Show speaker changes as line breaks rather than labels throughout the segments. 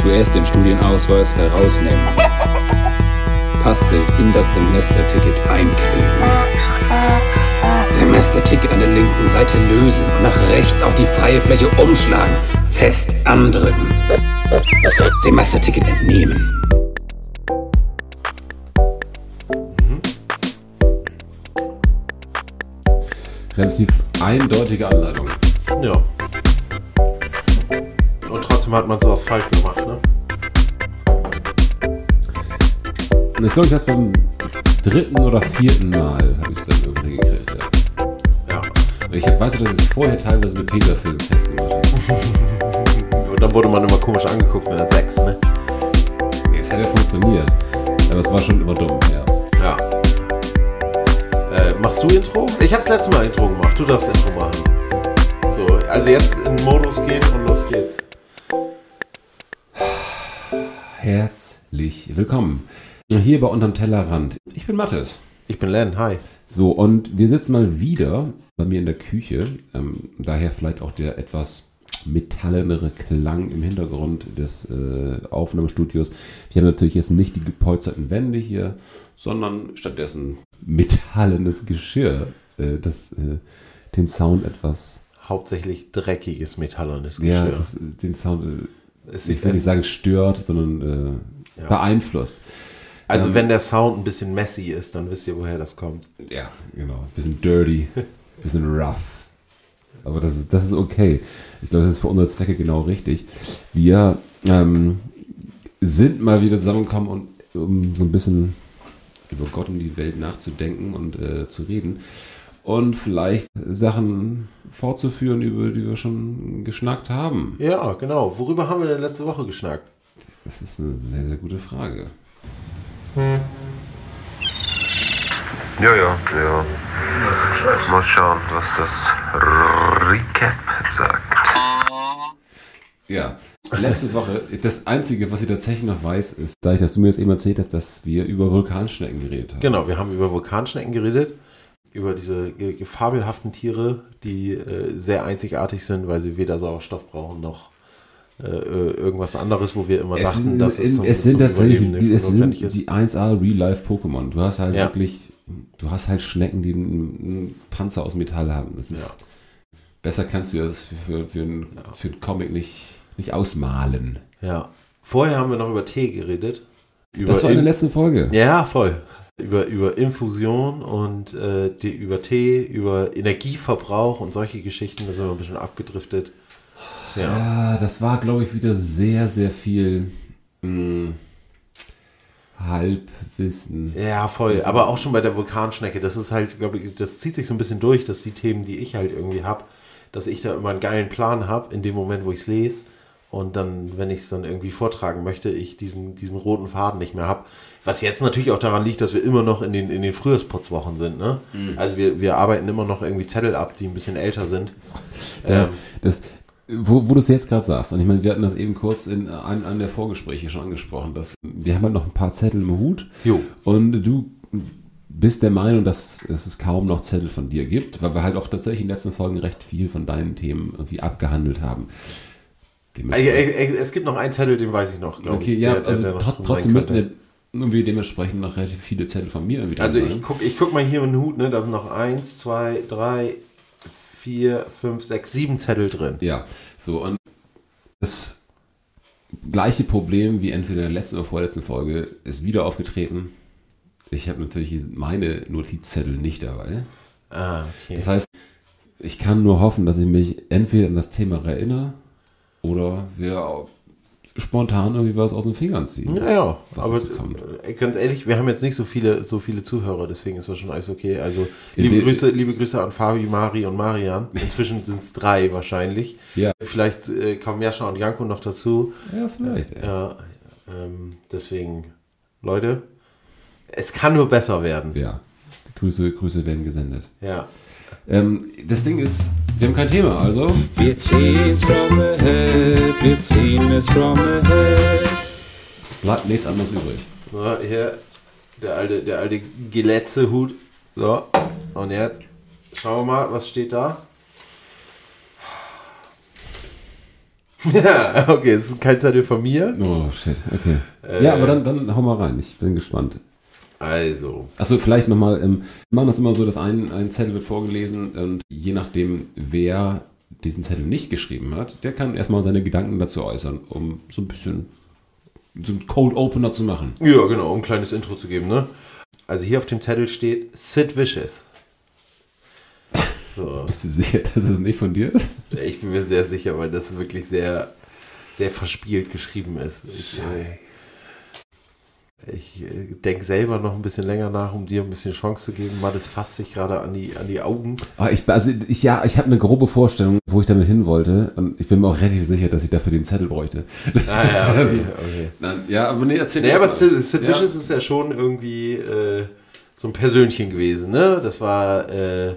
Zuerst den Studienausweis herausnehmen. Passbild in das Semesterticket einkleben. Semesterticket an der linken Seite lösen und nach rechts auf die freie Fläche umschlagen. Fest andrücken. Semesterticket entnehmen.
Relativ eindeutige Anleitung.
Ja. Trotzdem hat man so auf falsch gemacht, ne?
Ich glaube, ich habe beim dritten oder vierten Mal habe ich es dann irgendwie gekriegt. Ja.
Ja.
Und ich hab, weiß noch, dass ich es vorher teilweise mit Tesafilm festgemacht habe.
Und dann wurde man immer komisch angeguckt mit der 6, ne?
Es hat ja funktioniert. Aber es war schon immer dumm, ja.
Ja. Äh, machst du Intro? Ich hab's letztes Mal Intro gemacht. Du darfst Intro machen. So, also jetzt in den Modus gehen und los geht's.
Herzlich willkommen. Hier bei Unterm Tellerrand. Ich bin Mathis.
Ich bin Len, hi.
So, und wir sitzen mal wieder bei mir in der Küche. Ähm, daher vielleicht auch der etwas metallene Klang im Hintergrund des äh, Aufnahmestudios. Die haben natürlich jetzt nicht die gepolsterten Wände hier, sondern stattdessen metallenes Geschirr, äh, das äh, den Sound etwas,
Hauptsächlich dreckiges metallernes
ja,
Geschirr.
das, den Sound, äh,
Es-
ich will nicht sagen stört, sondern äh,
Ja.
beeinflusst.
also
ähm,
wenn der Sound ein bisschen messy ist, dann wisst ihr, woher das kommt.
Ja, genau. Bisschen dirty, bisschen rough. Aber das ist, das ist okay. Ich glaube, das ist für unsere Zwecke genau richtig. Wir ähm, sind mal wieder zusammengekommen, und, um so ein bisschen über Gott und die Welt nachzudenken und äh, zu reden. Und vielleicht Sachen fortzuführen, über die wir schon geschnackt haben.
Ja, genau. Worüber haben wir denn letzte Woche geschnackt?
Das ist eine sehr, sehr gute Frage.
Ja, ja, ja. Mal schauen, was das Recap sagt.
Ja, letzte Woche, das Einzige, was ich tatsächlich noch weiß, ist, dadurch, dass du mir das eben erzählt hast, dass wir über Vulkanschnecken geredet haben.
Genau, wir haben über Vulkanschnecken geredet, über diese fabelhaften Tiere, die äh, sehr einzigartig sind, weil sie weder Sauerstoff brauchen noch äh, äh, irgendwas anderes, wo wir immer
Es
dachten,
sind,
dass es, zum,
es sind tatsächlich, die, es sind die 1A Real-Life-Pokémon. Du hast halt
Ja.
wirklich, du hast halt Schnecken, die einen Panzer aus Metall haben. Das ist, besser kannst du das für, für, einen, für einen Comic nicht, nicht ausmalen.
Ja. Vorher haben wir noch über Tee geredet. Über
Das war in der letzten Folge.
Ja, voll. Über, über Infusion und äh, die, über Tee, über Energieverbrauch und solche Geschichten, da sind wir ein bisschen abgedriftet. Ja.
Ja, das war, glaube ich, wieder sehr, sehr viel mh, Halbwissen.
Ja, voll.
Das-
Aber auch schon bei der Vulkanschnecke. Das ist halt, glaube ich, das zieht sich so ein bisschen durch, dass die Themen, die ich halt irgendwie habe, dass ich da immer einen geilen Plan habe, in dem Moment, wo ich es lese. Und dann, wenn ich es dann irgendwie vortragen möchte, ich diesen, diesen roten Faden nicht mehr habe. Was jetzt natürlich auch daran liegt, dass wir immer noch in den, in den Frühjahrsputzwochen sind. Ne? Also wir, wir arbeiten immer noch irgendwie Zettel ab, die ein bisschen älter sind.
Ja,
Ähm,
das, wo, wo du es jetzt gerade sagst, und ich meine, wir hatten das eben kurz in einem, einem der Vorgespräche schon angesprochen, dass wir haben halt noch ein paar Zettel im Hut
Jo.
und du bist der Meinung, dass es kaum noch Zettel von dir gibt, weil wir halt auch tatsächlich in den letzten Folgen recht viel von deinen Themen irgendwie abgehandelt haben.
Äh,
Dementsprechend-
äh, äh, Es gibt noch einen Zettel, den weiß ich noch, glaube
okay,
ich.
ja,
der-
also
der noch
trotzdem müssen wir irgendwie dementsprechend noch relativ viele Zettel von mir irgendwie
Also
sein.
ich guck, ich guck mal hier in den Hut, ne? Da sind noch eins, zwei, drei, vier, fünf, sechs, sieben Zettel drin.
Ja, so und das gleiche Problem wie entweder in der letzten oder vorletzten Folge ist wieder aufgetreten. Ich habe natürlich meine Notizzettel nicht dabei.
Ah, okay.
Das heißt, ich kann nur hoffen, dass ich mich entweder an das Thema erinnere oder wir spontan irgendwie was aus den Fingern ziehen.
ja, ja,
was
aber äh, ganz ehrlich, wir haben jetzt nicht so viele, so viele Zuhörer, deswegen ist das schon alles okay. Also liebe
dem-
Grüße, liebe Grüße an Fabi, Mari und Marian. Inzwischen sind es drei wahrscheinlich.
Ja.
Vielleicht äh, kommen Jascha und Janko noch dazu.
Ja, vielleicht. ey.
Ja, ähm, deswegen, Leute, es kann nur besser werden.
Ja. Die Grüße, Grüße werden gesendet.
Ja.
Ähm, das Ding ist, wir haben kein Thema, also
Wir ziehen's from the head, wir ziehen es from the head.
bleibt nichts anderes übrig.
So, hier, der alte, der alte Gillette-Hut. So, und jetzt schauen wir mal, was steht da? Ja, okay, es ist kein Zettel von mir.
Oh, shit, okay. ja, aber dann, dann hau mal rein, ich bin gespannt.
Also,
Achso, vielleicht nochmal, ähm, wir machen das immer so, dass ein, ein Zettel wird vorgelesen und je nachdem, wer diesen Zettel nicht geschrieben hat, der kann erstmal seine Gedanken dazu äußern, um so ein bisschen so einen Cold Opener zu machen.
ja, genau, um ein kleines Intro zu geben, ne? Also hier auf dem Zettel steht Sid Vicious. So,
Bist du sicher, dass es nicht von dir ist?
ich bin mir sehr sicher, weil das wirklich sehr, sehr verspielt geschrieben ist. Ich, äh, ich äh, denke selber noch ein bisschen länger nach, um dir ein bisschen Chance zu geben. Mattes fasst sich gerade an die, an die Augen.
Aber ich, also ich, ja, ich habe eine grobe Vorstellung, wo ich damit hin wollte und ich bin mir auch relativ sicher, dass ich dafür den Zettel bräuchte.
Ah ja, okay, okay.
Nein, ja, aber nee, erzähl erst
aber Sid
Ja.
Vicious ist ja schon irgendwie äh, so ein Persönchen gewesen, ne? Das war äh,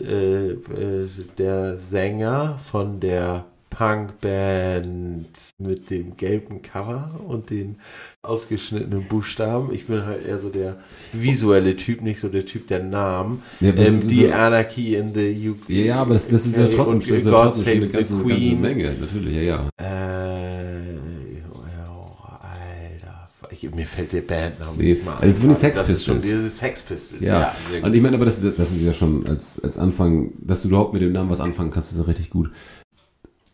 äh, äh, der Sänger von der Punkband mit dem gelben Cover und den ausgeschnittenen Buchstaben. Ich bin halt eher so der visuelle Typ, nicht so der Typ der Namen.
Ja, das
ähm, die
so-
Anarchy in the UK.
Ja, aber das, das ist ja trotzdem,
und
das ist ja trotzdem schon eine ganze, ganze. Menge, natürlich, ja, ja.
Äh, ja, Alter. Ich, mir fällt der Bandname
Nee,
nicht mal
also es waren die. Sex
Das ist schon
Pistols.
diese Sex Pistols.
Ja,
sehr
und ich meine, aber das, ist- das ist ja schon als, als Anfang, dass du überhaupt mit dem Namen was anfangen kannst, ist ja richtig gut.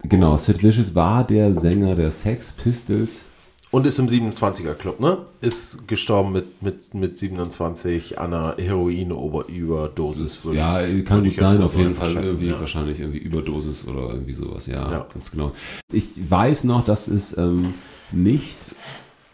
Genau, Sid Vicious war der Sänger der Sex Pistols.
Und ist im 27er Club, ne? Ist gestorben mit, mit, mit 27 an einer Heroin-Überdosis.
Ja, kann gut sein, auf jeden Fall irgendwie
ja.
wahrscheinlich irgendwie Überdosis oder irgendwie sowas, ja,
Ja.
ganz genau. Ich weiß noch, dass es ähm, nicht,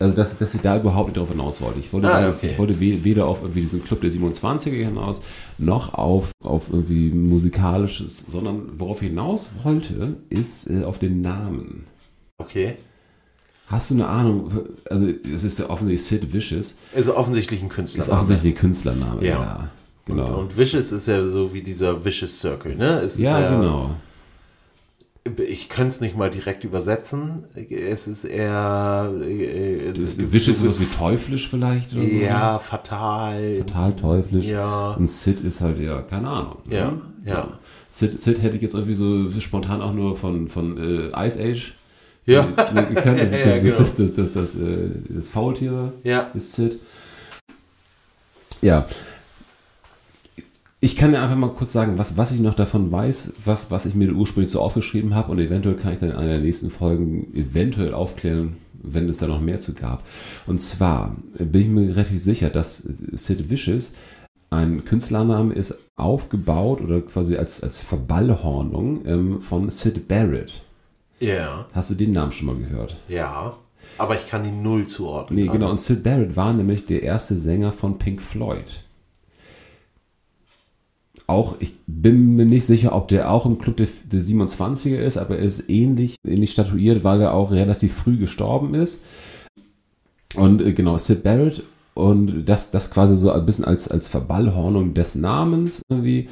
also dass, dass ich da überhaupt nicht drauf hinaus wollte. Ich wollte,
Ah, okay.
ich wollte we- weder auf irgendwie diesen Club der 27er hinaus, noch auf, auf irgendwie musikalisches, sondern worauf ich hinaus wollte, ist äh, auf den Namen.
Okay.
Hast du eine Ahnung, also es ist ja offensichtlich Sid Vicious,
Also offensichtlich ein Künstler.
ist offensichtlich ein Künstlername, ja,
Ja.
genau.
Und, und Vicious ist ja so wie dieser Vicious Circle, ne? Es ist
ja, genau.
Ich kann es nicht mal direkt übersetzen. Es ist eher. Äh, es ist-
sowas wie teuflisch vielleicht oder so?
Ja, fatal.
Total teuflisch.
Ja.
Und Sid ist halt ja, keine Ahnung.
Ja,
ne?
ja.
So. Sid, Sid hätte ich jetzt irgendwie so spontan auch nur von, von äh, Ice Age.
Ja. Ja,
das Faultier
Ja.
ist Sid. Ja. Ich kann ja einfach mal kurz sagen, was, was ich noch davon weiß, was, was ich mir ursprünglich so aufgeschrieben habe und eventuell kann ich dann in einer der nächsten Folgen eventuell aufklären, wenn es da noch mehr zu gab. Und zwar bin ich mir relativ sicher, dass Sid Vicious ein Künstlername ist, aufgebaut oder quasi als, als Verballhornung ähm, von Sid Barrett.
Ja.
Hast du den Namen schon mal gehört?
Ja. Aber ich kann die Null zuordnen.
Nee, genau. Und Sid Barrett war nämlich der erste Sänger von Pink Floyd. Auch, ich bin mir nicht sicher, ob der auch im Club der, der 27er ist, aber er ist ähnlich, ähnlich statuiert, weil er auch relativ früh gestorben ist. Und äh, genau, Sid Barrett und das, das quasi so ein bisschen als, als Verballhornung des Namens irgendwie,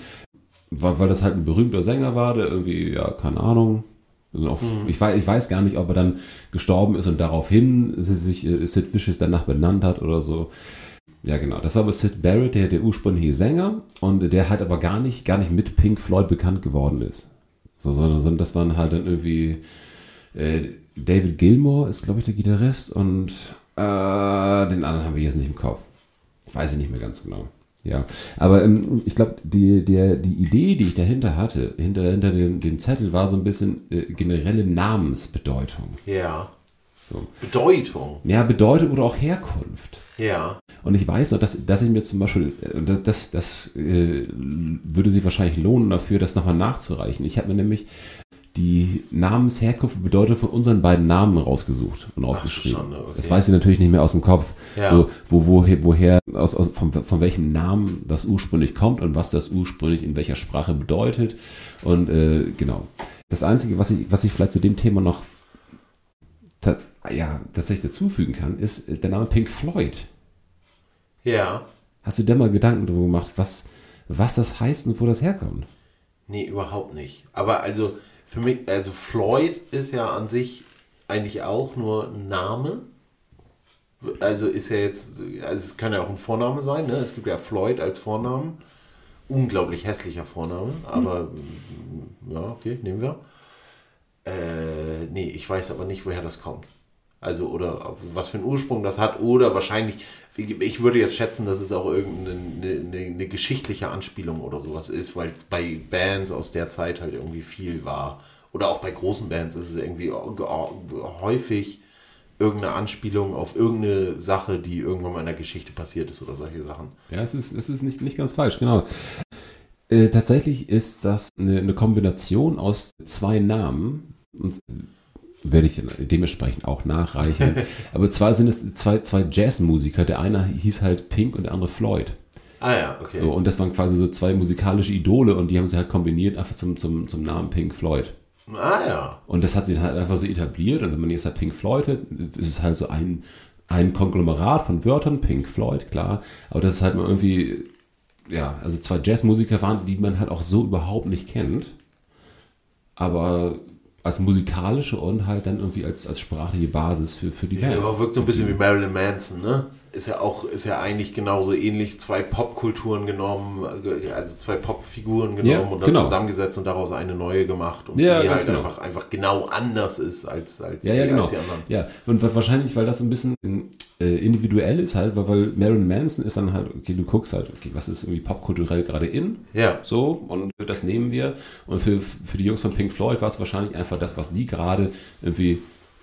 weil, weil das halt ein berühmter Sänger war, der irgendwie, ja, keine Ahnung, also auch, ich, weiß, ich weiß gar nicht, ob er dann gestorben ist und daraufhin sich äh, Sid Vicious danach benannt hat oder so. Ja, genau. Das war aber Sid Barrett, der der ursprüngliche Sänger und der halt aber gar nicht, gar nicht mit Pink Floyd bekannt geworden ist. So, sondern, sondern das waren halt dann irgendwie äh, David Gilmore ist, glaube ich, der Gitarrist und äh, den anderen haben wir jetzt nicht im Kopf. Weiß ich nicht mehr ganz genau. Ja, aber ähm, ich glaube, die, der, die Idee, die ich dahinter hatte, hinter, hinter dem, dem Zettel, war so ein bisschen äh, generelle Namensbedeutung.
Ja.
So.
Bedeutung.
Ja, Bedeutung oder auch Herkunft.
Ja.
Und ich weiß noch, dass, dass ich mir zum Beispiel, äh, das, das, das äh, würde sich wahrscheinlich lohnen dafür, das nochmal nachzureichen. Ich habe mir nämlich die Namensherkunft und Bedeutung von unseren beiden Namen rausgesucht und aufgeschrieben.
Schande, okay.
Das weiß ich natürlich nicht mehr aus dem Kopf,
Ja.
so, wo, woher, woher aus, aus, von, von welchem Namen das ursprünglich kommt und was das ursprünglich in welcher Sprache bedeutet. Und äh, genau. Das Einzige, was ich, was ich vielleicht zu dem Thema noch ja, tatsächlich dazufügen kann, ist äh, der Name Pink Floyd.
Ja.
Hast du dir mal Gedanken darüber gemacht, was, was das heißt und wo das herkommt?
Nee, überhaupt nicht. Aber also für mich, also Floyd ist ja an sich eigentlich auch nur ein Name. Also ist ja jetzt, also es kann ja auch ein Vorname sein, ne? Es gibt ja Floyd als Vornamen. Unglaublich hässlicher Vorname, aber mm, ja, okay, nehmen wir. Äh, nee, ich weiß aber nicht, woher das kommt. Also, oder was für einen Ursprung das hat, oder wahrscheinlich, ich würde jetzt schätzen, dass es auch irgendeine eine, eine geschichtliche Anspielung oder sowas ist, weil es bei Bands aus der Zeit halt irgendwie viel war. Oder auch bei großen Bands ist es irgendwie häufig irgendeine Anspielung auf irgendeine Sache, die irgendwann mal in der Geschichte passiert ist oder solche Sachen.
Ja, es ist, es ist nicht, nicht ganz falsch, genau. Äh, tatsächlich ist das eine, eine, Kombination aus zwei Namen und werde ich dementsprechend auch nachreichen. Aber zwar sind es zwei, zwei Jazzmusiker. Der eine hieß halt Pink und der andere Floyd.
Ah ja, okay.
So, und das waren quasi so zwei musikalische Idole und die haben sie halt kombiniert einfach zum, zum, zum Namen Pink Floyd.
Ah ja.
Und das hat sich halt einfach so etabliert. Und wenn man jetzt halt Pink Floyd hat, ist es halt so ein, ein Konglomerat von Wörtern, Pink Floyd, klar. Aber das ist halt mal irgendwie, ja, also zwei Jazzmusiker waren, die man halt auch so überhaupt nicht kennt. Aber als musikalische und halt dann irgendwie als, als sprachliche Basis für, für die
Band. Ja, wirkt so ein bisschen wie Marilyn Manson, ne? Ist ja auch, ist ja eigentlich genauso ähnlich, zwei Popkulturen genommen, also zwei Popfiguren genommen ja, und dann genau. zusammengesetzt und daraus eine neue gemacht und
ja,
die halt
genau.
einfach, einfach genau anders ist als, als,
ja, ja,
die,
genau.
als die anderen.
Ja, und wahrscheinlich, weil das so ein bisschen äh, individuell ist halt, weil, weil Marilyn Manson ist dann halt, okay, du guckst halt, okay, was ist irgendwie popkulturell gerade in?
Ja.
So, und das nehmen wir. Und für, für die Jungs von Pink Floyd war es wahrscheinlich einfach das, was die gerade irgendwie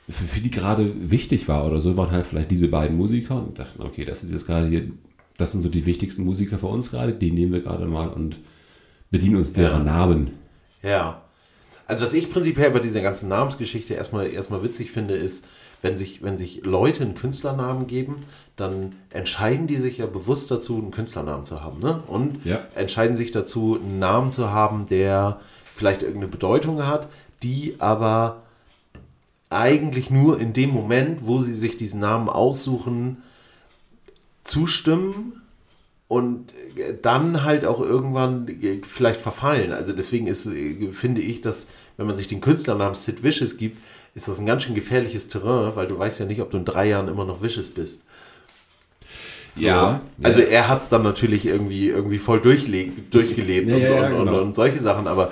für, für die gerade wichtig war oder so, waren halt vielleicht diese beiden Musiker und dachten, okay, das ist jetzt gerade hier, das sind so die wichtigsten Musiker für uns gerade, die nehmen wir gerade mal und bedienen uns deren
ja.
Namen.
Ja. Also was ich prinzipiell bei dieser ganzen Namensgeschichte erstmal, erstmal witzig finde, ist, wenn sich, wenn sich Leute einen Künstlernamen geben, dann entscheiden die sich ja bewusst dazu, einen Künstlernamen zu haben. Ne? Und
ja.
entscheiden sich dazu, einen Namen zu haben, der vielleicht irgendeine Bedeutung hat, die aber eigentlich nur in dem Moment, wo sie sich diesen Namen aussuchen, zustimmen und dann halt auch irgendwann vielleicht verfallen. Also deswegen ist, finde ich, dass wenn man sich den Künstlernamen Sid Vicious gibt, ist das ein ganz schön gefährliches Terrain, weil du weißt ja nicht, ob du in drei Jahren immer noch Vicious bist.
So. Ja,
Also er hat es dann natürlich irgendwie, irgendwie voll durchgelebt
ja,
und,
ja,
und,
genau.
und, und, solche Sachen, aber äh,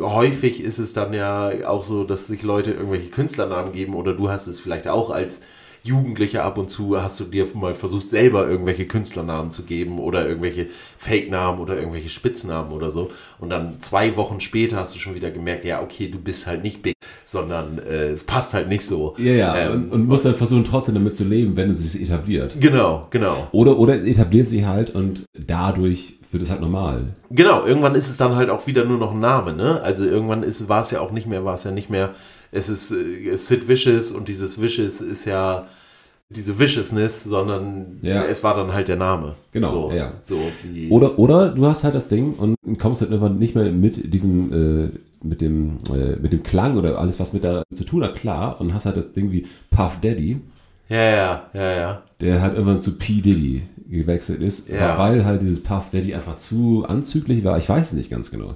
häufig ist es dann ja auch so, dass sich Leute irgendwelche Künstlernamen geben oder du hast es vielleicht auch als Jugendlicher ab und zu hast du dir mal versucht, selber irgendwelche Künstlernamen zu geben oder irgendwelche Fake-Namen oder irgendwelche Spitznamen oder so. Und dann zwei Wochen später hast du schon wieder gemerkt, ja, okay, du bist halt nicht big, sondern äh, es passt halt nicht so.
Ja, ja, ähm, und, und musst dann versuchen, trotzdem damit zu leben, wenn es sich etabliert.
Genau, genau.
Oder, oder etabliert sich halt und dadurch wird es halt normal.
Genau, irgendwann ist es dann halt auch wieder nur noch ein Name, ne? Also irgendwann war es ja auch nicht mehr, war es ja nicht mehr es ist äh, Sid Vicious und dieses Vicious ist ja diese Viciousness, sondern
ja.
es war dann halt der Name.
Genau,
so,
ja.
So
oder, oder du hast halt das Ding und kommst halt irgendwann nicht mehr mit diesem, äh, mit dem, äh, mit dem Klang oder alles, was mit da zu tun hat, klar, und hast halt das Ding wie Puff Daddy.
Ja, ja, ja, ja.
Der halt irgendwann zu P. Diddy gewechselt ist,
ja.
weil halt dieses Puff Daddy einfach zu anzüglich war. Ich weiß es nicht ganz genau.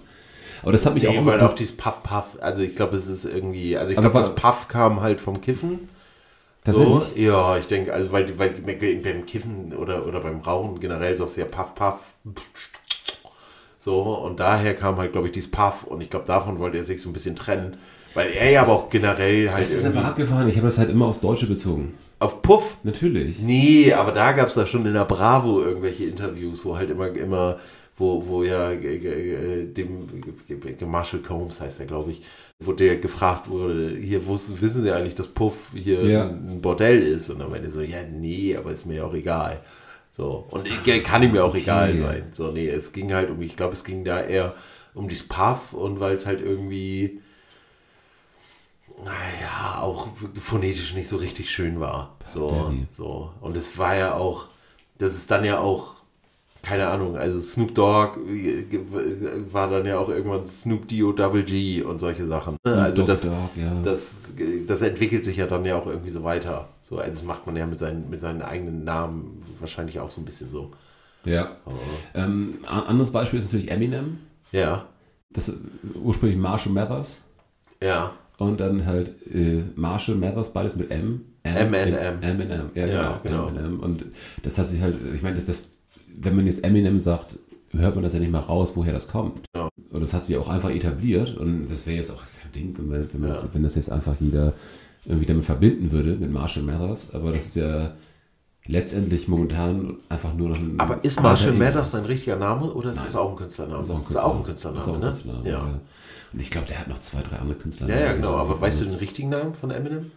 Aber das hat mich
nee,
auch
immer. Weil auf dieses Puff Puff, also ich glaube, es ist irgendwie, also ich glaube, das Puff kam halt vom Kiffen.
So,
ja, ich denke, also weil, weil beim Kiffen oder, oder beim Rauchen generell sagst du ja Puff Puff. So, und daher kam halt, glaube ich, dieses Puff und ich glaube, davon wollte er sich so ein bisschen trennen. Weil er ja aber auch generell halt.
Das ist aber abgefahren, ich habe das halt immer aufs Deutsche bezogen.
Auf Puff?
Natürlich.
Nee, aber da gab es da schon in der Bravo irgendwelche Interviews, wo halt immer, immer wo, wo ja dem Marshall Combs heißt er, glaube ich, wo der gefragt wurde, hier wussten, wissen Sie eigentlich, dass Puff hier
ja.
ein Bordell ist? Und dann meinte er so, ja, nee, aber ist mir ja auch egal. So, und kann ihm ja auch
okay.
egal sein. So, nee, es ging halt um, ich glaube, es ging da eher um dieses Puff und weil es halt irgendwie, naja, auch phonetisch nicht so richtig schön war. So, so. Und es war ja auch, das ist dann ja auch keine Ahnung, also Snoop Dogg war dann ja auch irgendwann Snoop Dio Double G und solche Sachen.
Snoop
also das,
Dogg, ja.
das, das entwickelt sich ja dann ja auch irgendwie so weiter. So, also das macht man ja mit seinen, mit seinen eigenen Namen wahrscheinlich auch so ein bisschen so.
Ja.
Oh.
Ähm, anderes Beispiel ist natürlich Eminem.
Ja.
Das ursprünglich Marshall Mathers.
Ja.
Und dann halt äh, Marshall Mathers, beides mit M.
M, M,
M. M, M. Ja,
Ja,
genau.
genau.
M&M. Und das hat sich halt, ich meine, das, das, wenn man jetzt Eminem sagt, hört man das ja nicht mal raus, woher das kommt.
Ja.
Und das hat sich auch einfach etabliert. Und das wäre jetzt auch, kein Ding, wenn, man, wenn, man das, wenn das jetzt einfach jeder irgendwie damit verbinden würde, mit Marshall Mathers. Aber das ist ja letztendlich momentan einfach nur noch ein.
Aber ist Marshall. Mathers sein richtiger Name oder ist das auch ein Künstlername?
Das ist auch ein
auch. Künstlername,
ist auch ein
ne?
Künstlername,
Ja.
ja. Und ich glaube, der hat noch zwei, drei andere Künstler.
Ja, ja, genau. Aber weißt du den richtigen Namen von Eminem?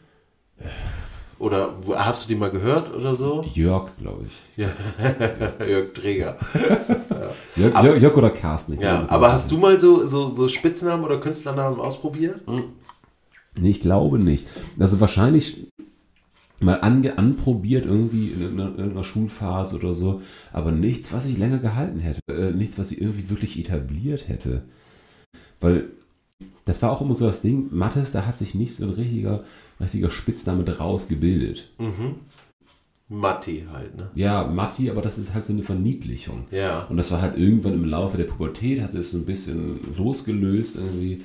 Oder hast du den mal gehört oder so?
Jörg, glaube ich.
Jörg Träger.
Jörg, Jörg, Jörg oder Carsten.
Ja, aber hast du mal so, so, so Spitznamen oder Künstlernamen ausprobiert?
Nee, ich glaube nicht. Also wahrscheinlich mal ange anprobiert irgendwie in irgendeiner, irgendeiner Schulphase oder so, aber nichts, was ich länger gehalten hätte. Äh, nichts, was ich irgendwie wirklich etabliert hätte. Weil das war auch immer so das Ding, Mattes, da hat sich nicht so ein richtiger, richtiger Spitzname draus gebildet.
Matti halt, ne?
Ja, Matti, aber das ist halt so eine Verniedlichung.
Ja.
Und das war halt irgendwann im Laufe der Pubertät, hat sich das so ein bisschen losgelöst irgendwie.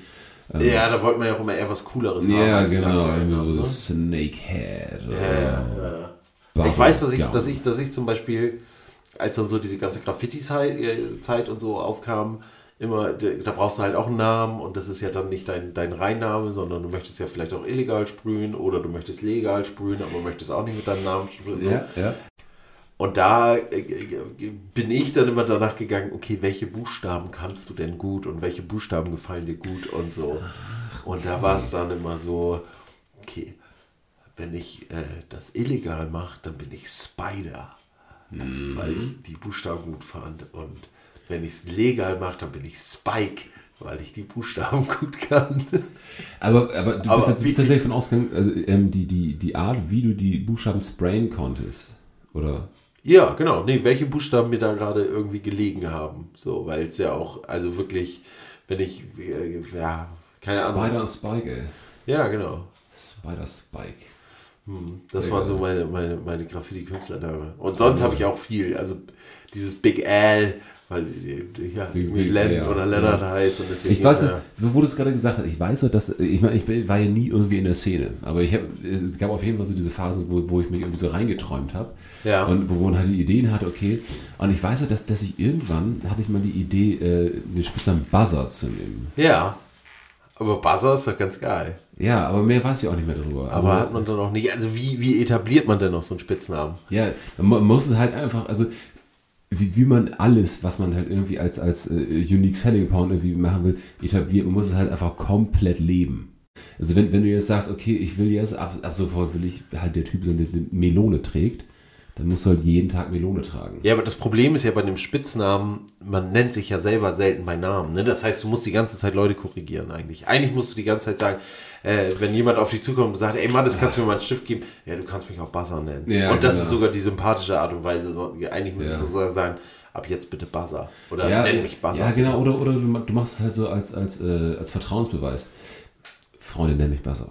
Ja, da wollte man ja auch immer eher was Cooleres haben.
Ja, genau, irgendwie so
ne?
Snakehead. Oder
Ja, ja, ja. Ich weiß, dass ich, dass ich, dass ich zum Beispiel, als dann so diese ganze Graffiti-Zeit äh, und so aufkam, immer, da brauchst du halt auch einen Namen und das ist ja dann nicht dein, dein Reinname, sondern du möchtest ja vielleicht auch illegal sprühen oder du möchtest legal sprühen, aber möchtest auch nicht mit deinem Namen sprühen. So.
Ja, ja.
Und da äh, bin ich dann immer danach gegangen, okay, welche Buchstaben kannst du denn gut und welche Buchstaben gefallen dir gut und so. Und da war es dann immer so, okay, wenn ich äh, das illegal mache, dann bin ich Spider, weil ich die Buchstaben gut fand. Und wenn ich es legal mache, dann bin ich Spike, weil ich die Buchstaben gut kann.
Aber, aber du
Aber
bist, jetzt- du bist tatsächlich von ausgegangen, also, ähm, die, die, die Art, wie du die Buchstaben sprayen konntest. Oder?
Ja, genau. Nee, welche Buchstaben mir da gerade irgendwie gelegen haben. So, weil es ja auch, also wirklich, wenn ich, äh, ja, keine Ahnung.
Spider und Spike, ey.
Ja, genau.
Spider Spike.
Das
Sehr
waren
geil.
so meine, meine, meine Graffiti-Künstlername. Und sonst habe ich auch viel. Also dieses Big L, weil äh, ja,
Wie- wie-
Len
ja,
oder Leonard
ja.
heißt. Und deswegen,
Ich weiß,
ja.
wo du es gerade gesagt hast, ich weiß so, dass, ich meine, ich war ja nie irgendwie in der Szene, aber ich hab, es gab auf jeden Fall so diese Phase, wo, wo ich mich irgendwie so reingeträumt habe
Ja.
und wo man halt die Ideen hatte, okay, und ich weiß so, dass, dass ich irgendwann, hatte ich mal die Idee, äh, den Spitznamen Buzzer zu nehmen.
ja. Aber Buzzer ist doch ganz geil.
Ja, aber mehr weiß ich auch nicht mehr darüber.
Aber
Also-
hat man dann auch nicht. Also wie, wie etabliert man denn noch so einen Spitznamen?
Ja, man muss es halt einfach, also wie, wie man alles, was man halt irgendwie als, als äh, Unique Selling Point irgendwie machen will, etabliert, man muss es halt einfach komplett leben. Also wenn, wenn du jetzt sagst, okay, ich will jetzt, ab, ab sofort will ich halt der Typ sein, der eine Melone trägt, dann musst du halt jeden Tag Melone tragen.
Ja, aber das Problem ist ja bei dem Spitznamen, man nennt sich ja selber selten bei Namen. Ne? Das heißt, du musst die ganze Zeit Leute korrigieren eigentlich. Eigentlich musst du die ganze Zeit sagen, äh, wenn jemand auf dich zukommt und sagt, ey Mann, das kannst du mir mal einen Stift geben. Ja, du kannst mich auch Buzzer nennen.
Ja,
und das
genau.
ist sogar die sympathische Art und Weise. So, eigentlich
Ja.
du sogar sagen, ab jetzt bitte Buzzer. Oder
Ja,
nenn mich Buzzer.
ja genau, oder, oder du, ma- du machst es halt so als, als, äh, als Vertrauensbeweis. Freunde, nenn mich Buzzer.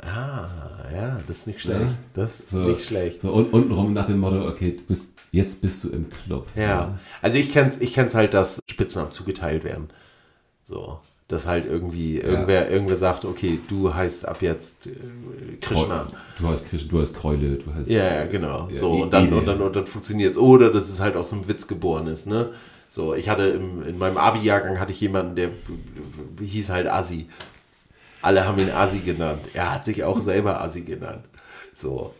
Ah, ja, das ist nicht schlecht.
Ja.
Das ist
So,
nicht schlecht.
So und, untenrum nach dem Motto, okay, du bist, jetzt bist du im Club.
Ja. Also ich kenn's, ich kenn's halt, dass Spitznamen zugeteilt werden. So. Dass halt irgendwie irgendwer, irgendwer sagt, okay, du heißt ab jetzt äh, Krishna.
Du heißt Krishna, du heißt Keule, du heißt.
Ja, ja, genau.
Ja,
so,
eh-
und dann, und dann, und dann funktioniert's. Oder dass es halt aus einem Witz geboren ist, ne? So, ich hatte im, in meinem Abi-Jahrgang hatte ich jemanden, der hieß halt Asi. Alle haben ihn Asi genannt. Er hat sich auch selber Asi genannt. So.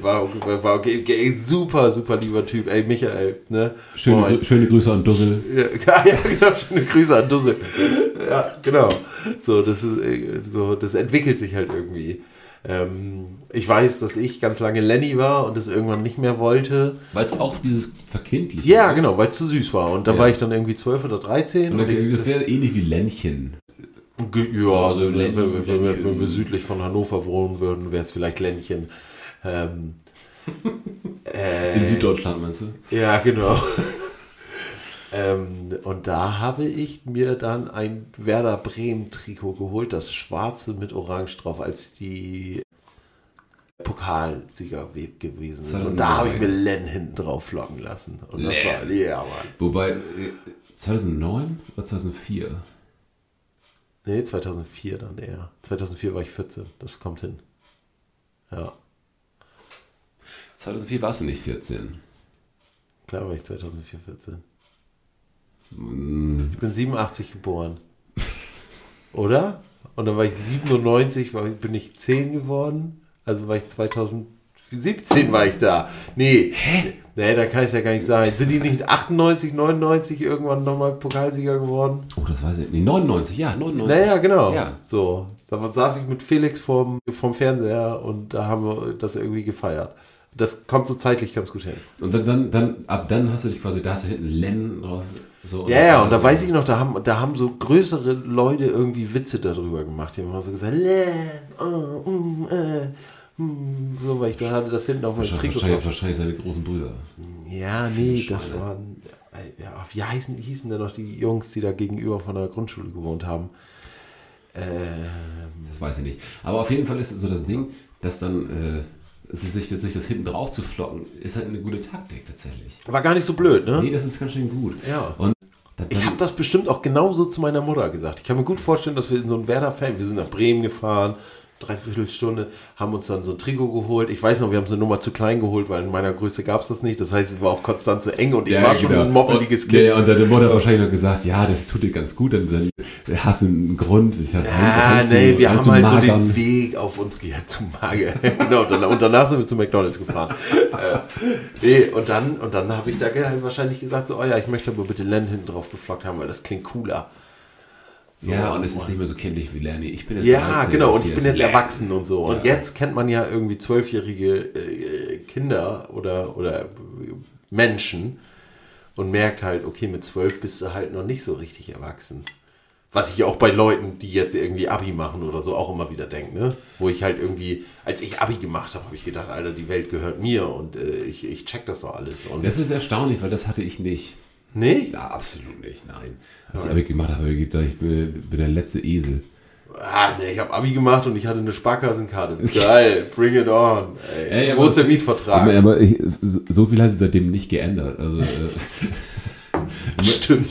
War, war, war okay, super, super lieber Typ. Ey, Michael, ne?
Schöne. Grü- schöne Grüße an Dussel.
Ja, ja, genau, schöne Grüße an Dussel. Ja, genau. So, das ist äh, so, das entwickelt sich halt irgendwie. Ähm, ich weiß, dass ich ganz lange Lenny war und das irgendwann nicht mehr wollte.
Weil es auch dieses Verkindliche
Ja,
ist.
genau, weil es zu süß war. Und da
Ja.
war ich dann irgendwie 12 oder 13.
Und
Und ich,
das wäre ähnlich wie Ländchen.
Ge- ja, also, wenn, wenn, wenn, wir,
Len-
wenn wir südlich von Hannover wohnen würden, wäre es vielleicht Ländchen. Ähm, äh,
In Süddeutschland meinst du?
Ja, genau. Ähm, und da habe ich mir dann ein Werder Bremen Trikot geholt, das schwarze mit Orange drauf, als die Pokalsieger we- gewesen sind. Und da habe ich mir
2009.
Len hinten drauf flocken lassen. Und das
Len.
war, ja, Mann.
Wobei, äh, 2009 oder 2004?
Nee, 2004 dann eher. 2004 war ich 14, das kommt hin. Ja,
2004 warst du nicht 14.
klar war ich 2004 14.
Mm,
Ich bin 87 geboren. Oder? Und dann war ich 97, war, bin ich 10 geworden. Also war ich 2017 war ich da. Nee. Hä? Nee, da kann es ja gar nicht sein. Sind die nicht 98, 99 irgendwann nochmal Pokalsieger geworden?
Oh, das weiß ich nicht. Nee, 99, ja, 99.
Naja, genau.
Ja.
So. Da saß ich mit Felix vorm, vom Fernseher und da haben wir das irgendwie gefeiert. Das kommt so zeitlich ganz gut hin.
Und dann, dann, dann, ab dann hast du dich quasi, da hast du hinten Len drauf. So,
Ja, ja, und da weiß ich noch, da haben, da haben so größere Leute irgendwie Witze darüber gemacht. Die haben immer so gesagt, Len, oh, mm, äh, mm, so, weil ich da hatte das hinten auf
Wahrscheinlich,
Trikot.
wahrscheinlich, wahrscheinlich seine großen Brüder.
Ja, nee, das waren, äh, ja, wie heißen, hießen denn noch die Jungs, die da gegenüber von der Grundschule gewohnt haben? Ähm,
Das weiß ich nicht. Aber auf jeden Fall ist so das Ding, dass dann äh, sich, sich das hinten drauf zu flocken, ist halt eine gute Taktik tatsächlich.
war gar nicht so blöd, ne?
Nee, das ist ganz schön gut.
Ja.
Und dann,
Ich habe das bestimmt auch genauso zu meiner Mutter gesagt. Ich kann mir gut vorstellen, dass wir in so einem Werder-Fan, wir sind nach Bremen gefahren, dreiviertel Stunde, haben uns dann so ein Trikot geholt. Ich weiß noch, wir haben so eine Nummer zu klein geholt, weil in meiner Größe gab es das nicht. Das heißt, es war auch konstant zu eng und ich war schon
genau.
ein moppeliges Kind.
Ja, und deine Mutter hat wahrscheinlich noch gesagt, ja, das tut dir ganz gut, dann, dann hast du einen Grund. Ich sag,
Ah,
Hand-
nee,
zu-
wir haben halt so
magern.
den Weg auf uns gehört zum Mager. genau, und danach, und danach sind wir zu McDonalds gefahren. äh, nee, und dann, und dann habe ich da wahrscheinlich gesagt, so, oh ja, ich möchte aber bitte Len hinten drauf geflockt haben, weil das klingt cooler.
Ja, und es ist
und-
nicht mehr so kindlich wie Lerny. Ich bin jetzt
Ja, genau, und ich bin jetzt erwachsen und so. Und
Ja.
jetzt kennt man ja irgendwie zwölfjährige äh, Kinder oder, oder Menschen und merkt halt, okay, mit zwölf bist du halt noch nicht so richtig erwachsen. Was ich auch bei Leuten, die jetzt irgendwie Abi machen oder so, auch immer wieder denke, ne? Wo ich halt irgendwie, als ich Abi gemacht habe, habe ich gedacht, Alter, die Welt gehört mir und äh, ich, ich check das doch alles. Und
Das ist erstaunlich, weil das hatte ich nicht.
Nee?
Ja, absolut nicht, nein. Als ich Abi gemacht habe, ich gedacht, ich bin, bin der letzte Esel.
Ah, nee, ich habe Abi gemacht und ich hatte eine Sparkassenkarte. Geil, bring it on. Ey,
Ey,
Wo ist der Mietvertrag?
Aber, aber ich, so viel hat sich seitdem nicht geändert. Also, äh,
Stimmt.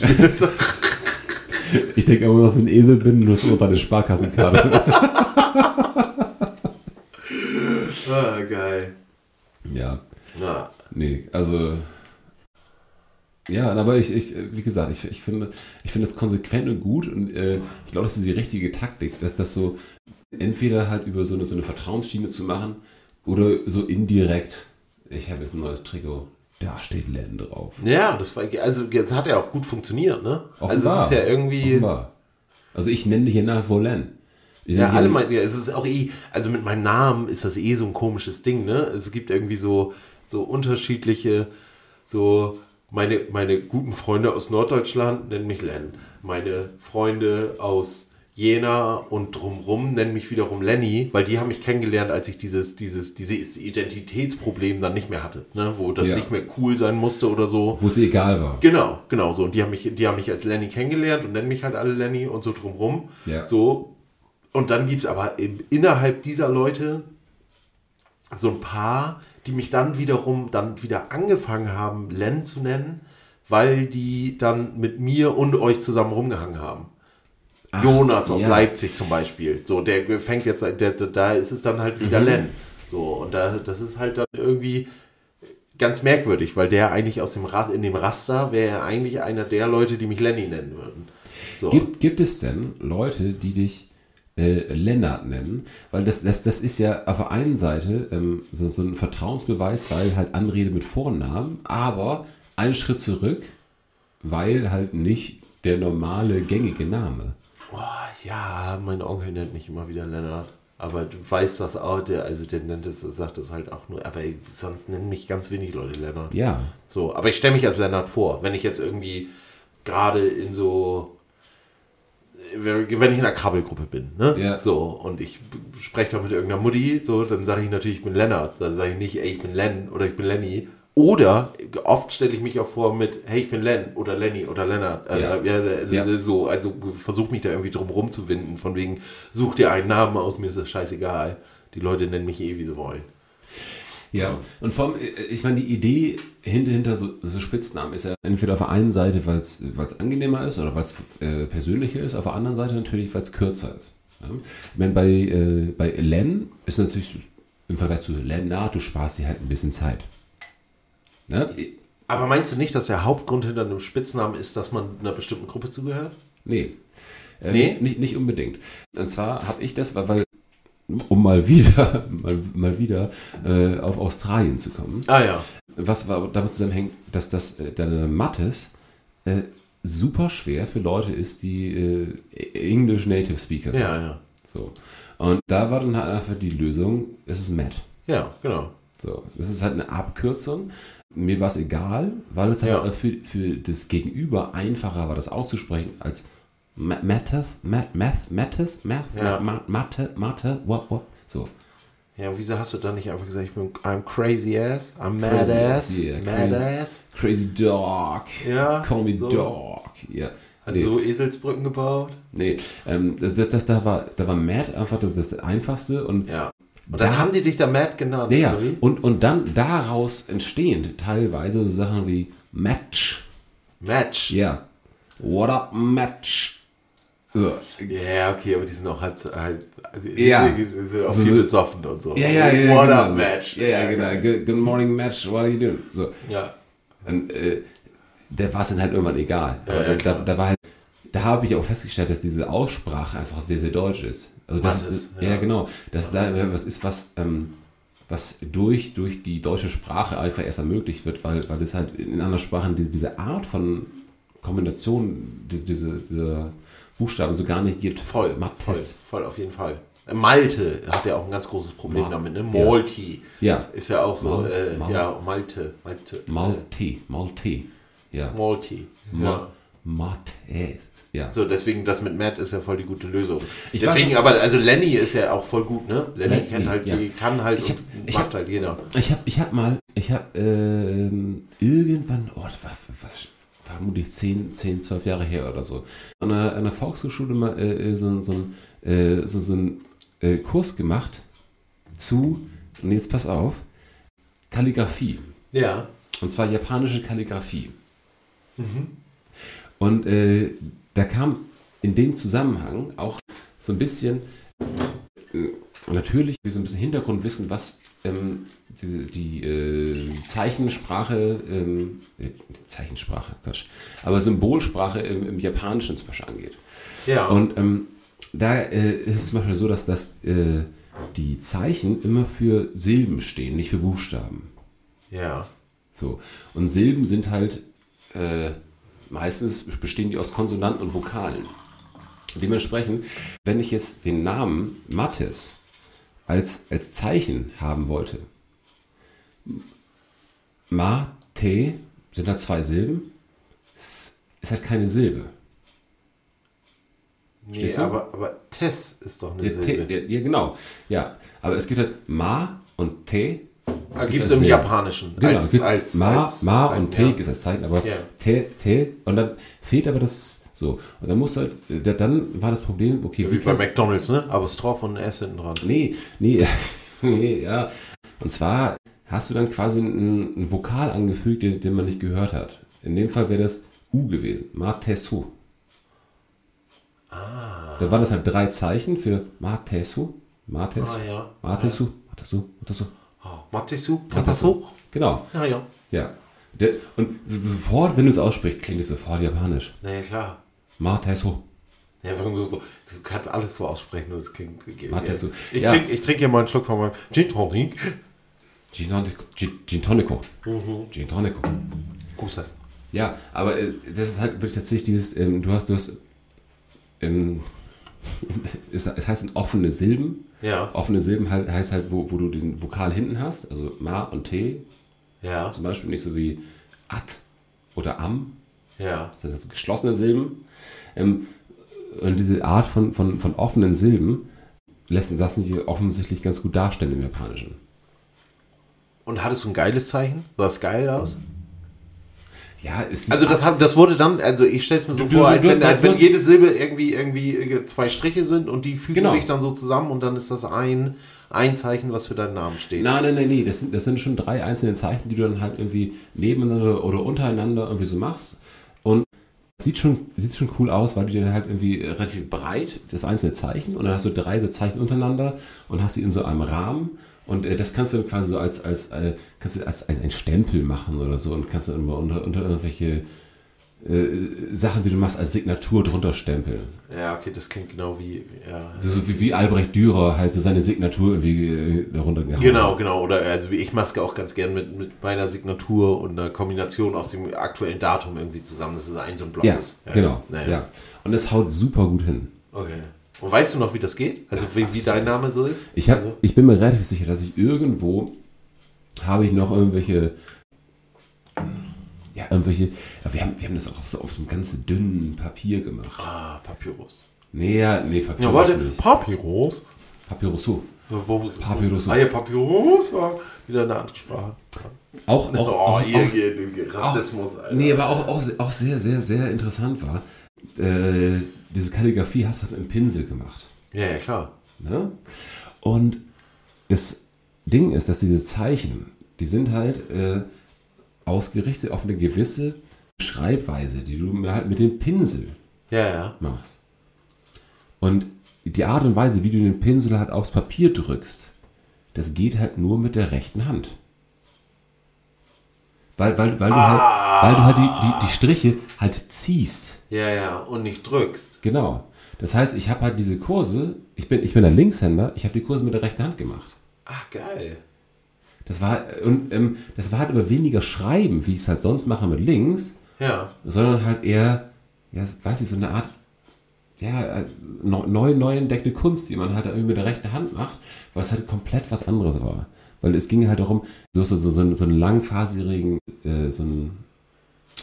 ich denke immer, dass ich ein Esel bin, nur so deine Sparkassenkarte.
ah, geil.
ja,
Na,
nee, also. Ja, aber ich, ich wie gesagt, ich, ich finde, ich finde das konsequent und gut und äh, ich glaube, das ist die richtige Taktik, dass das so entweder halt über so eine, so eine Vertrauensschiene zu machen oder so indirekt. Ich habe jetzt ein neues Trikot, da steht Len drauf.
ja, das war, also das hat ja auch gut funktioniert, ne? Also es ist ja irgendwie,
Offenbar. Also ich nenne dich hier nach vor Len.
Ja, alle meinten ja, es ist auch eh, also mit meinem Namen ist das eh so ein komisches Ding, ne? Es gibt irgendwie so, so unterschiedliche, so, meine, meine guten Freunde aus Norddeutschland nennen mich Len. Meine Freunde aus Jena und drumrum nennen mich wiederum Lenny, weil die haben mich kennengelernt, als ich dieses, dieses, dieses Identitätsproblem dann nicht mehr hatte, ne? Wo das
Ja.
nicht mehr cool sein musste oder so.
Wo es egal war.
Genau, genau so. Und die haben mich, die haben mich als Lenny kennengelernt und nennen mich halt alle Lenny und so drumrum.
Ja.
So. Und dann gibt es aber innerhalb dieser Leute so ein paar, die mich dann wiederum dann wieder angefangen haben, Len zu nennen, weil die dann mit mir und euch zusammen rumgehangen haben.
Ach,
Jonas aus
ja.
Leipzig zum Beispiel. So, der fängt jetzt, der, da ist es dann halt
Mhm.
wieder Len. So, und da, das ist halt dann irgendwie ganz merkwürdig, weil der eigentlich aus dem Ras in dem Raster wäre er eigentlich einer der Leute, die mich Lenny nennen würden. So.
Gibt, gibt es denn Leute, die dich äh, Lennart nennen? Weil das, das, das ist ja auf der einen Seite ähm, so, so ein Vertrauensbeweis, weil halt Anrede mit Vornamen, aber einen Schritt zurück, weil halt nicht der normale gängige Name.
Boah, ja, mein Onkel nennt mich immer wieder Lennart. Aber du weißt das auch, der, also der nennt es, sagt es halt auch nur, aber sonst nennen mich ganz wenig Leute Lennart.
Ja.
So, aber ich stelle mich als Lennart vor, wenn ich jetzt irgendwie gerade in so, wenn ich in einer Krabbelgruppe bin, ne?
Ja.
So, und ich spreche da mit irgendeiner Mutti, so, dann sage ich natürlich, ich bin Lennart. Dann sage ich nicht, ey, ich bin Len oder ich bin Lenny. Oder oft stelle ich mich auch vor mit, hey, ich bin Len oder Lenny oder Lennart. Äh,
Ja.
ja, äh,
Ja.
So, also versuch mich da irgendwie drum rumzuwinden, von wegen, such dir einen Namen aus, mir ist das scheißegal. Die Leute nennen mich eh, wie sie wollen.
Ja, und vor allem, äh, ich meine, die Idee hinter, hinter so, so Spitznamen ist ja entweder auf der einen Seite, weil es angenehmer ist oder weil es äh, persönlicher ist, auf der anderen Seite natürlich, weil es kürzer ist. Ja? Ich meine, bei, äh, bei Len ist natürlich im Vergleich zu Lennart, du sparst dir halt ein bisschen Zeit. Ne?
Aber meinst du nicht, dass der Hauptgrund hinter einem Spitznamen ist, dass man einer bestimmten Gruppe zugehört?
Nee. Äh,
Nee?
nicht, nicht, nicht unbedingt. Und zwar habe ich das, weil um mal wieder, mal, mal wieder äh, auf Australien zu kommen.
Ah ja.
Was war damit zusammenhängt, dass das äh, der Mattes äh, super schwer für Leute ist, die äh, English Native Speaker sind.
Ja, ja.
So. Und da war dann halt einfach die Lösung, es ist Matt.
Ja, genau.
So, das ist halt eine Abkürzung. Mir war es egal, weil es
Ja.
halt für, für das Gegenüber einfacher war, das auszusprechen als Ma- Mattes, Ma- Math, Mattes, Math,
Ja.
Ma- Mathe, Mathe, what, what, so.
Ja, wieso hast du dann nicht einfach gesagt, ich bin I'm crazy ass, I'm mad
Crazy
ass,
yeah,
mad
crazy.
ass.
Crazy Dog,
Ja,
call me
so.
Dog, ja.
Hast du so Eselsbrücken gebaut?
Nee, ähm, das, das, das, da, war, da war Matt einfach das, das Einfachste und
Ja. Und dann
Da-
haben die dich da mad genannt.
Ja, ja.
oder wie?
Und, und dann daraus entstehen teilweise so Sachen wie Match.
Match.
Ja. What up, Match? Ja,
Ja, okay, aber die sind auch halb, halb also
Ja.
die sind auch
So-
viel besoffen und so.
ja, ja. ja
What
genau.
up, Match?
Ja, ja, genau. Good, good morning, Match. What are you doing? So.
Ja.
Und äh, da war es dann halt irgendwann egal.
Ja, ja,
da, da war halt, da habe ich auch festgestellt, dass diese Aussprache einfach sehr, sehr deutsch ist. Also das, ja.
ja.
genau. Dass da was ist, was, ähm, was durch, durch die deutsche Sprache einfach erst ermöglicht wird, weil, weil es halt in anderen Sprachen die, diese Art von Kombination, diese, diese, diese Buchstaben so gar nicht gibt.
Voll, voll,
Mattes.
voll, auf jeden Fall. Äh, Malte hat ja auch ein ganz großes Problem
Ma-
damit, ne? Malti
Ja.
ist ja auch so,
Mal-
äh,
Mal-
ja, Malte, Malte.
Malte, Malte. Ja.
Äh, Malti.
Ma
Ja.
Mattes. Ja.
So, deswegen das mit Matt ist ja voll die gute Lösung.
Ich
deswegen,
weiß-
aber also Lenny ist ja auch voll gut, ne? Lenny
Lenny,
kennt halt,
ja.
die kann halt
Ich hab-
und macht
hab-
halt jeder.
Ich habe ich hab mal, ich habe ähm, irgendwann, oh, was, was, vermutlich 10, 10, 12 Jahre her oder so, an einer, einer Volkshochschule mal äh, äh, so, so, äh, so, so einen äh, Kurs gemacht zu, und jetzt pass auf, Kalligrafie.
Ja.
Und zwar japanische Kalligrafie. Und äh, da kam in dem Zusammenhang auch so ein bisschen, natürlich wie so ein bisschen Hintergrundwissen, was ähm, die, die äh, Zeichensprache, ähm, äh, Zeichensprache, Quatsch, aber Symbolsprache im, im Japanischen zum Beispiel angeht.
Ja.
Und ähm, da äh, ist es zum Beispiel so, dass das, äh, die Zeichen immer für Silben stehen, nicht für Buchstaben.
ja.
So. Und Silben sind halt äh, meistens bestehen die aus Konsonanten und Vokalen. Dementsprechend, wenn ich jetzt den Namen Mattes als, als Zeichen haben wollte, Ma, Te sind halt zwei Silben, S ist halt keine Silbe.
Nee, aber, aber Tess ist doch eine
Ja,
Silbe.
Te, ja, ja, genau. Ja, aber es gibt halt Ma und Te.
Ah, Gibt es im
Silbe.
Japanischen.
Genau,
als-
gibt's
als-
Ma,
als
Ma und Te
ja.
gibt es als Zeichen, aber
Ja.
Te, Te und dann fehlt aber das so. Und dann muss halt, da- dann war das Problem, okay,
Wie
wie
bei McDonalds, ne? Apostroph und ein S hinten dran.
Nee, nee, nee, ja. Und zwar hast du dann quasi einen, einen Vokal angefügt, den, den man nicht gehört hat. In dem Fall wäre das U gewesen. Matesu. Ah. Da waren das halt drei Zeichen für Matesu. Matesu.
Ah, ja.
Matesu. Matesu. Matesu.
Oh, Matesu? Kann das so?
Genau.
Ja, ja.
Ja. Der, und so- sofort, wenn du es aussprichst, klingt es sofort japanisch.
Naja, klar.
Matesu.
Ja, warum so, so, du kannst alles so aussprechen und es klingt
Matesu.
Ich
Ja.
trinke ich trink hier mal einen Schluck von meinem Gin Tonic.
Gin Tonico. Gin, Tonico.
Mhm.
Gin Tonico.
Gusas.
Ja, aber äh, das ist halt wirklich tatsächlich dieses, ähm, du hast, du hast, ähm, es, es heißt in offene Silben.
Ja.
Offene Silben halt, heißt halt, wo, wo du den Vokal hinten hast, also Ma und T
Ja.
zum Beispiel, nicht so wie At oder Am,
Ja.
das sind also geschlossene Silben. Ähm, und diese Art von, von, von offenen Silben lässt lassen sich offensichtlich ganz gut darstellen im Japanischen.
Und hattest du ein geiles Zeichen? Sah das geil aus?
Ja, sieht
Also das, hat, das wurde dann, also ich stelle es mir so
Du-
vor, als wenn, als wenn jede Silbe irgendwie, irgendwie äh, zwei Striche sind und die fügen
Genau.
sich dann so zusammen und dann ist das ein, ein Zeichen, was für deinen Namen steht.
Nein, nein, nein, nee, das sind, das sind schon drei einzelne Zeichen, die du dann halt irgendwie nebeneinander oder untereinander irgendwie so machst. Und sieht schon, sieht schon cool aus, weil du dir halt irgendwie relativ breit das einzelne Zeichen und dann hast du drei so Zeichen untereinander und hast sie in so einem Rahmen. Und äh, das kannst du dann quasi so als, als, äh, kannst du als ein, ein Stempel machen oder so und kannst du dann immer unter, unter irgendwelche äh, Sachen, die du machst, als Signatur drunter stempeln.
Ja, okay, das klingt genau wie. Ja.
So, so wie, wie Albrecht Dürer halt so seine Signatur irgendwie äh, darunter gehauen
Genau, genau. Oder also wie ich maske auch ganz gern mit, mit meiner Signatur und einer Kombination aus dem aktuellen Datum irgendwie zusammen, dass es ein so ein Block
Ja,
ist.
genau.
Naja.
Ja. Und es haut super gut hin.
Okay. Und weißt du noch, wie das geht? Also wie, wie dein Name so ist?
Ich, hab,
also,
ich bin mir relativ sicher, dass ich irgendwo habe ich noch irgendwelche, ja, irgendwelche, wir, haben, wir haben das auch auf so, auf so einem ganz dünnen Papier gemacht.
ah, Papyrus.
Nee, ja, nee, Papyrus
Ja, warte,
nicht.
Papyrus?
Papyrus so.
Papyrus. Ah ja, Papyrus war wieder eine andere Sprache.
Auch, auch,
oh,
auch,
ihr,
auch,
ihr, Rassismus, Alter.
nee, aber auch, auch, auch sehr, sehr, sehr interessant war, äh, diese Kalligrafie hast du halt mit einem Pinsel gemacht.
Ja, ja, klar.
Ne? Und das Ding ist, dass diese Zeichen, die sind halt äh, ausgerichtet auf eine gewisse Schreibweise, die du halt mit dem Pinsel
Ja, ja.
machst. Und die Art und Weise, wie du den Pinsel halt aufs Papier drückst, das geht halt nur mit der rechten Hand. Weil, weil, weil, du, halt, weil du halt die, die, die Striche halt ziehst.
Ja, ja. Und nicht drückst.
Genau. Das heißt, ich habe halt diese Kurse, ich bin, ich bin ein Linkshänder, ich habe die Kurse mit der rechten Hand gemacht.
Ach, geil.
Das war, und, ähm, das war halt aber weniger Schreiben, wie ich es halt sonst mache mit links,
Ja.
sondern halt eher, ja, weiß ich, so eine Art, ja, neu, neu, entdeckte Kunst, die man halt irgendwie mit der rechten Hand macht, weil es halt komplett was anderes war. Weil es ging halt darum, du hast so, so, einen- so einen langfaserigen, äh, so einen,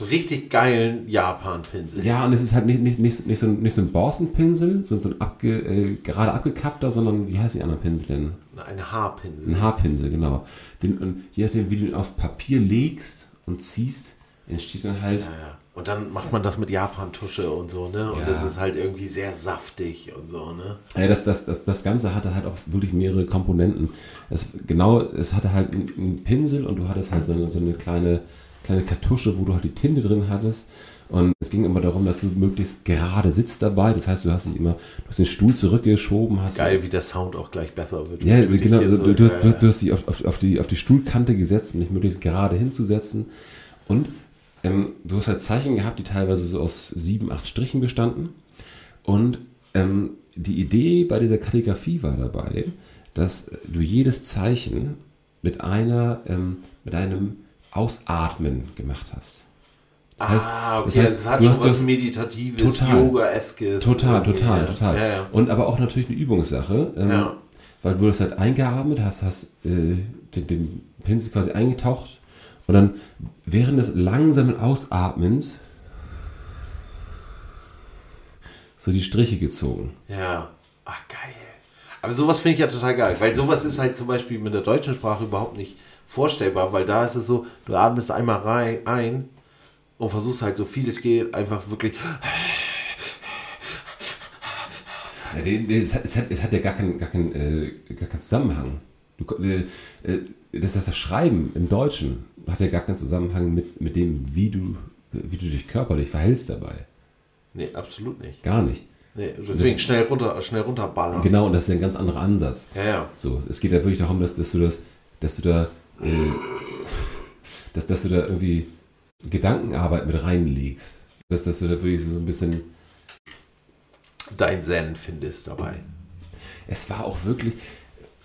richtig geilen Japan-Pinsel.
ja, und es ist halt nicht, nicht, nicht, nicht, so, ein- nicht so ein Borstenpinsel, so, so ein abge, äh, gerade abgekappter, sondern wie heißt die anderen Pinsel denn?
Ein Haarpinsel.
Ein Haarpinsel, genau. Den, und je nachdem, wie du ihn aufs Papier legst und ziehst, entsteht dann halt.
Ja, ja. Und dann macht man das mit Japan-Tusche und so, ne? Und
Ja.
das ist halt irgendwie sehr saftig und so, ne?
Ja, das, das, das, das Ganze hatte halt auch wirklich mehrere Komponenten. Es, genau, es hatte halt einen, einen Pinsel und du hattest halt so eine, so eine kleine, kleine Kartusche, wo du halt die Tinte drin hattest. Und es ging immer darum, dass du möglichst gerade sitzt dabei. Das heißt, du hast dich immer, du hast den Stuhl zurückgeschoben, hast
Geil, wie der Sound auch gleich besser wird.
Ja, genau. Du,
so-
du, hast,
ja,
du hast dich auf, auf, auf, die, auf die Stuhlkante gesetzt, um dich möglichst gerade hinzusetzen. Und ähm, du hast halt Zeichen gehabt, die teilweise so aus sieben, acht Strichen bestanden. Und ähm, die Idee bei dieser Kalligrafie war dabei, dass du jedes Zeichen mit einer, ähm, mit einem Ausatmen gemacht hast. Das heißt-
ah, okay,
das heißt,
es hat
du
schon
hast
was
das-
Meditatives,
Total.
Yoga-eskes.
Total,
irgendwie,
total, total.
Ja, ja.
Und aber auch natürlich eine Übungssache, ähm,
Ja.
weil du das halt eingeatmet hast, hast äh, den, den Pinsel quasi eingetaucht und dann während des langsamen Ausatmens so die Striche gezogen.
Ja. Ach, geil. Aber sowas finde ich ja total geil, weil sowas ist halt zum Beispiel mit der deutschen Sprache überhaupt nicht vorstellbar, weil da ist es so, du atmest einmal rein ein und versuchst halt so viel es geht, einfach wirklich.
Ja, nee, nee, es, hat, es, hat, es hat ja gar keinen gar keinen, äh, gar keinen Zusammenhang. Du, äh, äh, das, das, das Schreiben im Deutschen hat ja gar keinen Zusammenhang mit, mit dem, wie du, wie du dich körperlich verhältst dabei.
Nee, absolut nicht.
Gar nicht.
Nee, deswegen schnell runter, schnell runterballern.
Genau, und das ist ja ein ganz anderer Ansatz.
Ja, ja.
So, es geht ja wirklich darum, dass, dass du das, dass du da, äh, dass, dass du da irgendwie Gedankenarbeit mit reinlegst. Dass, dass du da wirklich so ein bisschen.
Dein Zen findest dabei.
Es war auch wirklich.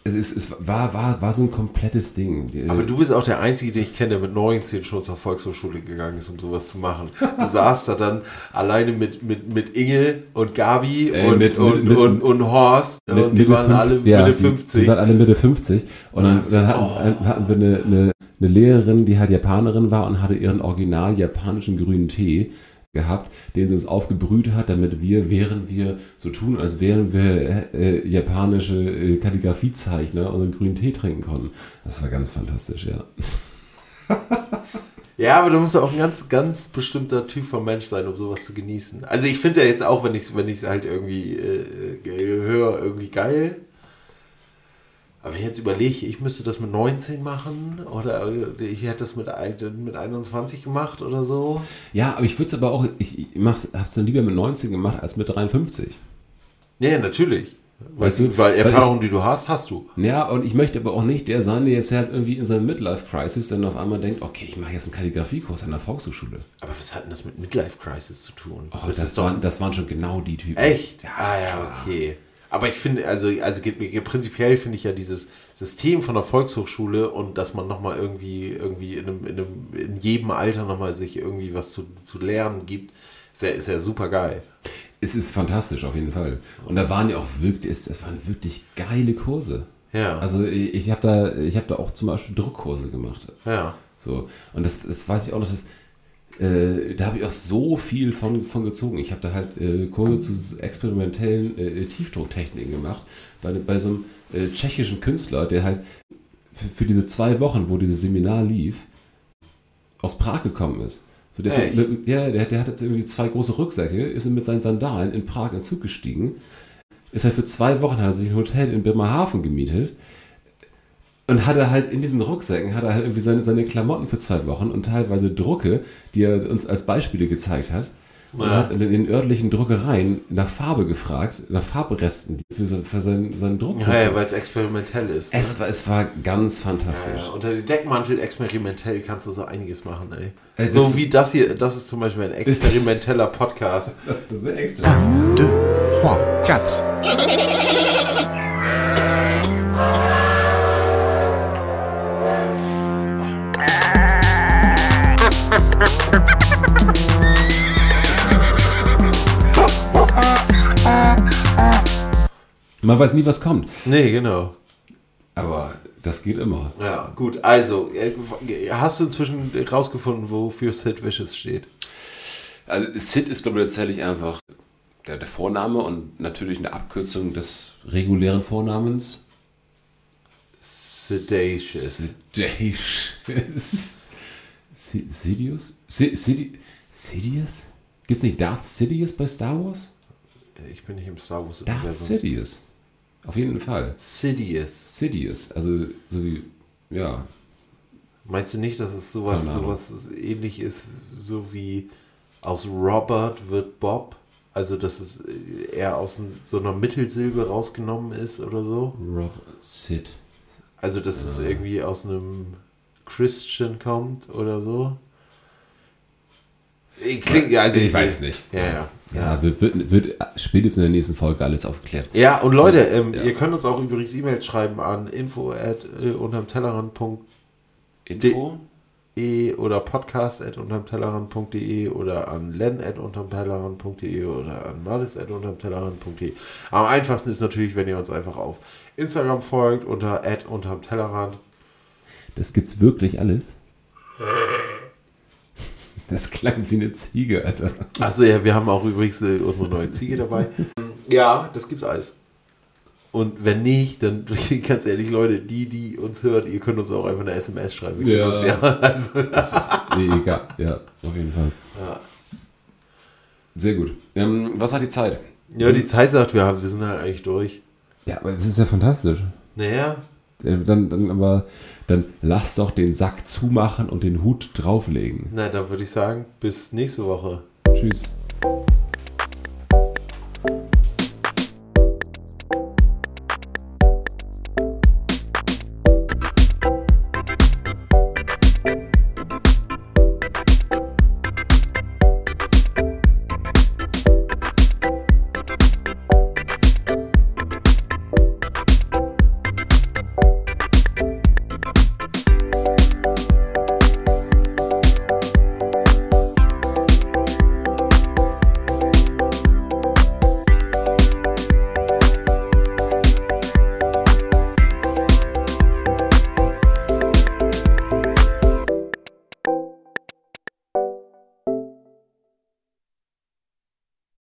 Es, ist, es war, war, war so ein komplettes Ding. Die-
Aber du bist auch der Einzige, den ich kenne, der mit 19 schon zur Volkshochschule gegangen ist, um sowas zu machen. Du saßt da dann alleine mit, mit, mit Inge und Gabi
Äh,
und,
mit-
und,
mit-
und, und Horst.
mit
und die waren
fünf-
alle
ja,
Mitte
die-
50.
Die waren alle Mitte 50. Und dann, dann hatten, hatten wir eine, eine, eine Lehrerin, die halt Japanerin war und hatte ihren original japanischen grünen Tee gehabt, den sie uns aufgebrüht hat, damit wir, während wir so tun, als wären wir äh, japanische äh, Kalligrafiezeichner, unseren grünen Tee trinken konnten. Das war ganz fantastisch, ja.
Ja, aber du musst auch ein ganz, ganz bestimmter Typ von Mensch sein, um sowas zu genießen. Also ich finde es ja jetzt auch, wenn ich es wenn halt irgendwie äh, äh, höre, irgendwie geil. Aber ich jetzt überlege, ich müsste das mit 19 machen oder ich hätte das mit, mit 21 gemacht oder so.
Ja, aber ich würde es aber auch, ich, ich habe es dann lieber mit 19 gemacht als mit 53.
Ja, natürlich.
Weißt du?
Weil
Weil
Erfahrung, die du hast, hast du.
Ja, und ich möchte aber auch nicht der sein, der jetzt halt irgendwie in seinem Midlife-Crisis dann auf einmal denkt, okay, ich mache jetzt einen Kalligrafiekurs an der Volkshochschule.
Aber was hat denn das mit Midlife Crisis zu tun?
Oh,
das
das, waren, das waren schon genau die Typen.
echt. Ah ja, okay. Aber ich finde, also, also prinzipiell finde ich ja dieses System von der Volkshochschule und dass man nochmal irgendwie, irgendwie in, einem, in, einem, in jedem Alter nochmal sich irgendwie was zu, zu lernen gibt, ist ja, ist ja super geil.
Es ist fantastisch auf jeden Fall. Und da waren ja auch wirklich, es, es waren wirklich geile Kurse.
Ja.
Also ich, ich habe da, ich habe da auch zum Beispiel Druckkurse gemacht.
Ja.
So und das, das weiß ich auch noch, dass äh, da habe ich auch so viel von, von gezogen. Ich habe da halt äh, Kurse zu experimentellen äh, Tiefdrucktechniken gemacht bei, bei so einem äh, tschechischen Künstler, der halt für, für diese zwei Wochen, wo dieses Seminar lief, aus Prag gekommen ist. So, der, ist mit, mit, ja, der, der hat jetzt irgendwie zwei große Rucksäcke, ist mit seinen Sandalen in Prag in den Zug gestiegen, ist halt für zwei Wochen, hat sich ein Hotel in Bremerhaven gemietet und hatte halt in diesen Rucksäcken, hat er halt irgendwie seine, seine Klamotten für zwei Wochen und teilweise Drucke, die er uns als Beispiele gezeigt hat. Und
Ja.
hat in den örtlichen Druckereien nach Farbe gefragt, nach Farbresten für, so- für seinen, seinen Druck.
Ja, ja weil es experimentell ist. Ne?
es, war, es war ganz fantastisch.
ja, unter dem Deckmantel experimentell kannst du so einiges machen, ey.
Äh, das-
so wie das hier, das ist zum Beispiel ein experimenteller Podcast.
Das, ist.
Deux, trois, quatre.
Man weiß nie, was kommt.
nee, genau.
Aber das geht immer.
Ja, gut. Also, äh, hast du inzwischen rausgefunden, wofür Sid Vicious steht?
Also Sid ist, glaube ich, tatsächlich einfach der, der Vorname und natürlich eine Abkürzung des regulären Vornamens.
Sedacious.
Sidious. Si- Sidious? Si- Sidi- Sidious? Gibt es nicht Darth Sidious bei Star Wars?
Ich bin nicht im Star Wars
Darth. Sidious. Auf jeden Fall.
Sidious.
Sidious. Also, so wie, ja.
Meinst du nicht, dass es sowas, sowas ähnlich ist, so wie aus Robert wird Bob? Also, dass es eher aus n- so einer Mittelsilbe rausgenommen ist oder so?
Rob Sid.
Also, dass es irgendwie aus einem Christian kommt oder so? Klingt, ja, also
Ich weiß nicht.
Ja, ja.
Ja, wird, wird, wird spätestens in der nächsten Folge alles aufgeklärt.
Ja, und Leute, ähm,
ja.
ihr könnt uns auch übrigens E-Mails schreiben an info at äh, untermtellerrand.de
Info?
oder podcast at untermtellerrand.de oder an len at untermtellerrand.de oder an malis at untermtellerrand.de. Am einfachsten ist natürlich, wenn ihr uns einfach auf Instagram folgt unter at untermtellerrand.
Das gibt's wirklich alles? Das klang wie eine Ziege, Alter.
Achso, ja, wir haben auch übrigens äh, unsere neue Ziege dabei. Ja, das gibt's alles. Und wenn nicht, dann ganz ehrlich, Leute, die, die uns hören, ihr könnt uns auch einfach eine SMS schreiben. Wir
Ja.
Uns, ja also,
Das ist nee, egal. Ja, auf jeden Fall.
Ja.
Sehr gut. Ähm, was hat die Zeit?
ja, die Zeit sagt, wir, haben, wir sind halt eigentlich durch.
Ja, aber es ist ja fantastisch.
Naja,
Dann, dann aber, dann lass doch den Sack zumachen und den Hut drauflegen.
na, dann würde ich sagen, bis nächste Woche.
Tschüss.